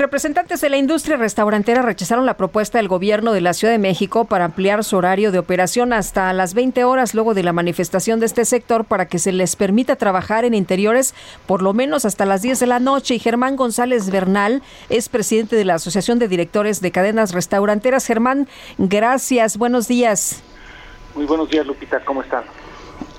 Representantes de la industria restaurantera rechazaron la propuesta del gobierno de la Ciudad de México para ampliar su horario de operación hasta las 20 horas luego de la manifestación de este sector para que se les permita trabajar en interiores por lo menos hasta las 10 de la noche. Y Germán González Bernal es presidente de la Asociación de Directores de Cadenas Restauranteras. Germán, gracias. Buenos días. Muy buenos días, Lupita. ¿Cómo están?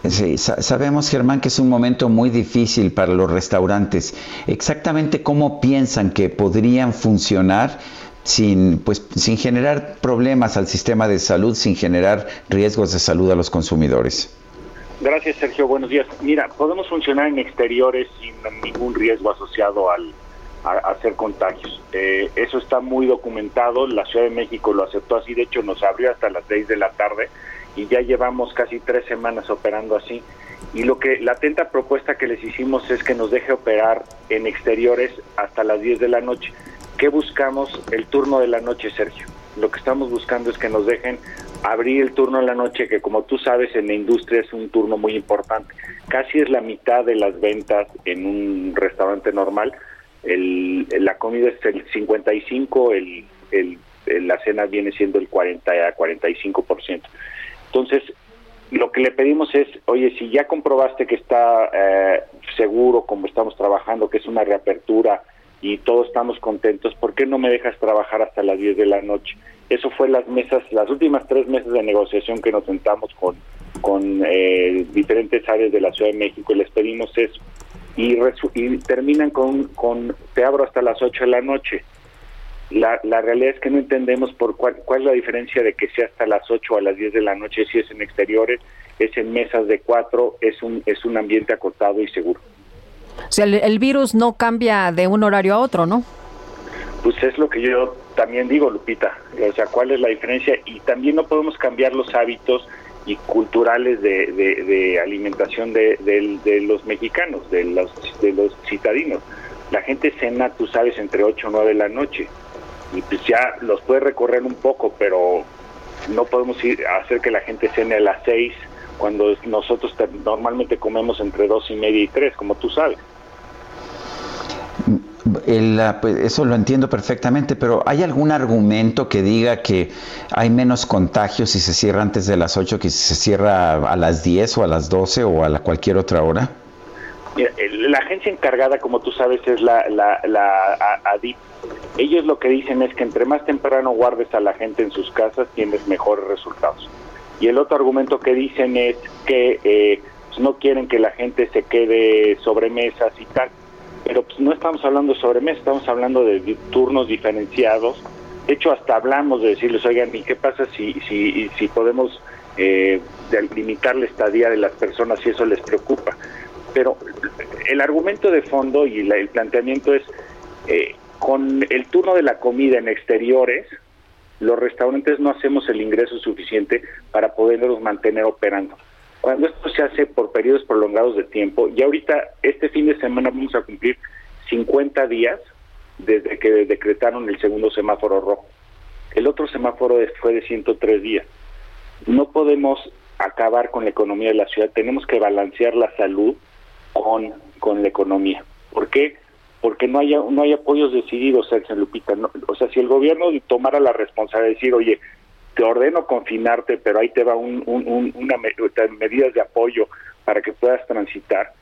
Sí, sabemos, Germán, que es un momento muy difícil para los restaurantes. Exactamente cómo piensan que podrían funcionar sin, pues, sin generar problemas al sistema de salud, sin generar riesgos de salud a los consumidores. Gracias, Sergio. Buenos días. Mira, podemos funcionar en exteriores sin ningún riesgo asociado al, a, hacer contagios. Eh, eso está muy documentado. La Ciudad de México lo aceptó así. De hecho, nos abrió hasta las 6 de la tarde y ya llevamos casi tres semanas operando así. Y lo que la atenta propuesta que les hicimos es que nos deje operar en exteriores hasta las 10 de la noche. ¿Qué buscamos? El turno de la noche, Sergio. Lo que estamos buscando es que nos dejen abrir el turno de la noche, que como tú sabes en la industria es un turno muy importante. Casi es la mitad de las ventas en un restaurante normal. El, la comida es el 55, el, el, la cena viene siendo el 40 a 45%. Entonces, lo que le pedimos es, oye, si ya comprobaste que está eh, seguro como estamos trabajando, que es una reapertura y todos estamos contentos, ¿por qué no me dejas trabajar hasta las 10 de la noche? Eso fue las mesas, las últimas tres meses de negociación que nos sentamos con, con eh, diferentes áreas de la Ciudad de México y les pedimos eso. Y, y terminan con, con, te abro hasta las 8 de la noche la, la realidad es que no entendemos por cuál, cuál es la diferencia de que sea hasta las 8 o a las 10 de la noche, si es en exteriores, es en mesas de cuatro, es un, es un ambiente acotado y seguro. O sea, el, virus no cambia de un horario a otro, ¿no? Pues es lo que yo también digo, Lupita. O sea, ¿cuál es la diferencia? Y también no podemos cambiar los hábitos y culturales de, de, alimentación de, de, los mexicanos, de los, de los citadinos. La gente cena, tú sabes, entre 8 o 9 de la noche y pues ya los puede recorrer un poco, pero no podemos ir a hacer que la gente cene a las seis cuando nosotros normalmente comemos entre dos y media y tres, como tú sabes. Pues, eso lo entiendo perfectamente, pero ¿hay algún argumento que diga que hay menos contagios si se cierra antes de las 8 que si se cierra a las 10 o a las 12 o a la cualquier otra hora? La agencia encargada, como tú sabes, es la, la, la ADIP, ellos lo que dicen es que entre más temprano guardes a la gente en sus casas, tienes mejores resultados. Y el otro argumento que dicen es que eh, pues, no quieren que la gente se quede sobre mesas y tal. Pero pues no estamos hablando de sobremesas, estamos hablando de turnos diferenciados. De hecho, hasta hablamos de decirles, oigan, ¿y qué pasa si, si, si podemos eh, limitar la estadía de las personas si eso les preocupa? Pero el argumento de fondo y el planteamiento es, eh, con el turno de la comida en exteriores, los restaurantes no hacemos el ingreso suficiente para poderlos mantener operando. Cuando esto se hace por periodos prolongados de tiempo, y ahorita este fin de semana vamos a cumplir 50 días desde que decretaron el segundo semáforo rojo. El otro semáforo fue de 103 días. No podemos acabar con la economía de la ciudad, tenemos que balancear la salud con, con la economía. ¿Por qué? porque no haya no hay apoyos decididos, Sergio Lupita. o sea, si el gobierno tomara la responsabilidad de decir, oye, te ordeno confinarte, pero ahí te va un, un, una medidas de apoyo para que puedas transitar,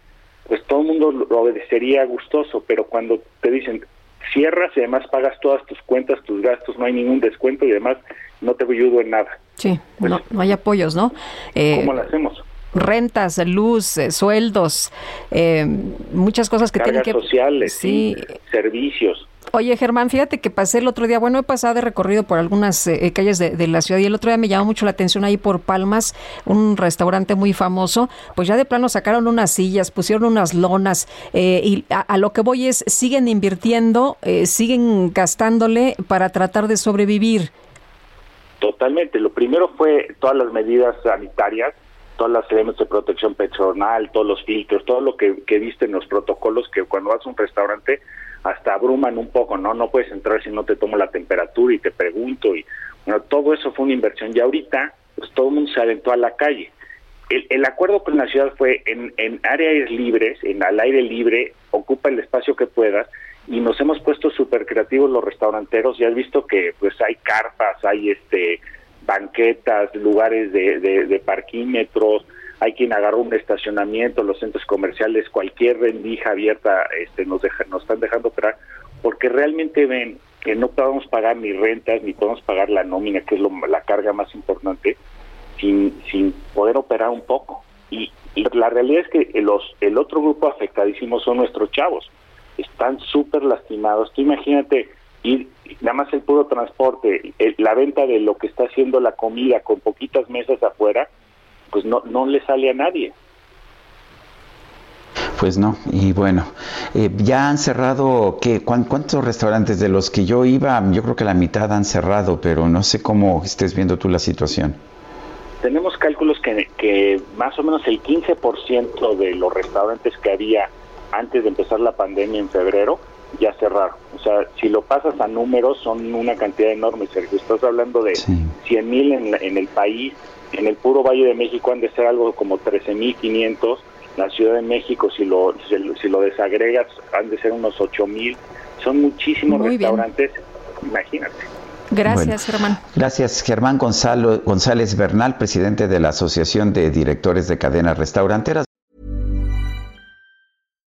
pues todo el mundo lo obedecería gustoso, pero cuando te dicen cierras y además pagas todas tus cuentas, tus gastos, no hay ningún descuento y además no te ayudo en nada. Sí, pues no, no hay apoyos, ¿no? Eh, ¿Cómo lo hacemos? Rentas, luz, eh, sueldos, eh, muchas cosas que tienen que sociales, sí, servicios. Oye, Germán, fíjate que pasé el otro día, bueno, he pasado de recorrido por algunas eh, eh, calles de, la ciudad y el otro día me llamó mucho la atención ahí por Palmas, un restaurante muy famoso, pues ya de plano sacaron unas sillas, pusieron unas lonas eh, y a, lo que voy es, siguen invirtiendo, siguen gastándole para tratar de sobrevivir. Totalmente, lo primero fue todas las medidas sanitarias, todas las elementos de protección personal, todos los filtros, todo lo que, que viste en los protocolos que cuando vas a un restaurante hasta abruman un poco, ¿no? No puedes entrar si no te tomo la temperatura y te pregunto y bueno, todo eso fue una inversión y ahorita pues todo el mundo se aventó a la calle. El, el acuerdo con la ciudad fue en, en áreas libres, en al aire libre, ocupa el espacio que puedas y nos hemos puesto súper creativos los restauranteros, ya has visto que pues hay carpas, hay este banquetas, lugares de, de, de parquímetros, hay quien agarró un estacionamiento, los centros comerciales, cualquier rendija abierta este, nos, deja, nos están dejando operar, porque realmente ven que no podemos pagar ni rentas, ni podemos pagar la nómina, que es la carga más importante, sin, sin poder operar un poco. Y la realidad es que los, el otro grupo afectadísimo son nuestros chavos. Están súper lastimados. Tú imagínate ir, nada más el puro transporte, la venta de lo que está haciendo la comida con poquitas mesas afuera, pues no, no le sale a nadie. Pues no, y bueno, eh, ya han cerrado, ¿qué, ¿cuántos restaurantes de los que yo iba? Yo creo que la mitad han cerrado, pero no sé cómo estés viendo tú la situación. Tenemos cálculos que, que más o menos el 15% de los restaurantes que había antes de empezar la pandemia en febrero ya cerraron. O sea, si lo pasas a números, son una cantidad enorme, Sergio. Estás hablando de 100 mil en, en el país, en el puro Valle de México han de ser algo como 13.500, la Ciudad de México si lo si lo desagregas han de ser unos 8.000, son muchísimos restaurantes, imagínate. Gracias, Germán. Gracias, Germán Gonzalo, González Bernal, presidente de la Asociación de Directores de Cadenas Restauranteras.